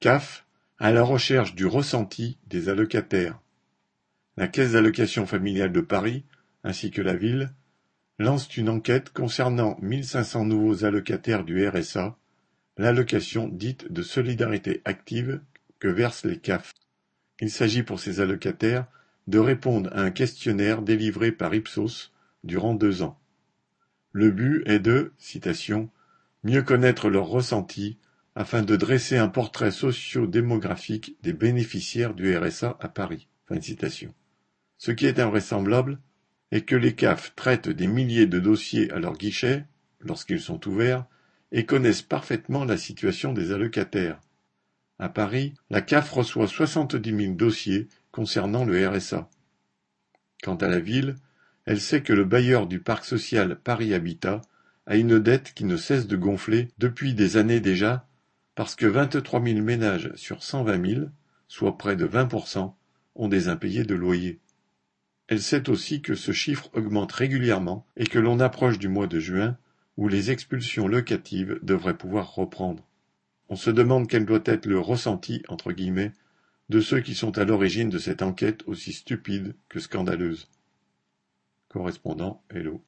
CAF à la recherche du ressenti des allocataires. La Caisse d'allocation familiale de Paris, ainsi que la ville, lancent une enquête concernant 1500 nouveaux allocataires du RSA, l'allocation dite de solidarité active que versent les CAF. Il s'agit pour ces allocataires de répondre à un questionnaire délivré par Ipsos durant deux ans. Le but est de, citation, mieux connaître leurs ressentis afin de dresser un portrait socio-démographique des bénéficiaires du RSA à Paris. Ce qui est invraisemblable est que les CAF traitent des milliers de dossiers à leur guichet, lorsqu'ils sont ouverts, et connaissent parfaitement la situation des allocataires. À Paris, la CAF reçoit soixante-dix mille dossiers concernant le RSA. Quant à la ville, elle sait que le bailleur du parc social Paris Habitat a une dette qui ne cesse de gonfler depuis des années déjà, parce que vingt-trois mille ménages sur cent vingt mille, soit près de 20%, ont des impayés de loyer. Elle sait aussi que ce chiffre augmente régulièrement et que l'on approche du mois de juin où les expulsions locatives devraient pouvoir reprendre. On se demande quel doit être le ressenti entre guillemets de ceux qui sont à l'origine de cette enquête aussi stupide que scandaleuse. Correspondant Hello.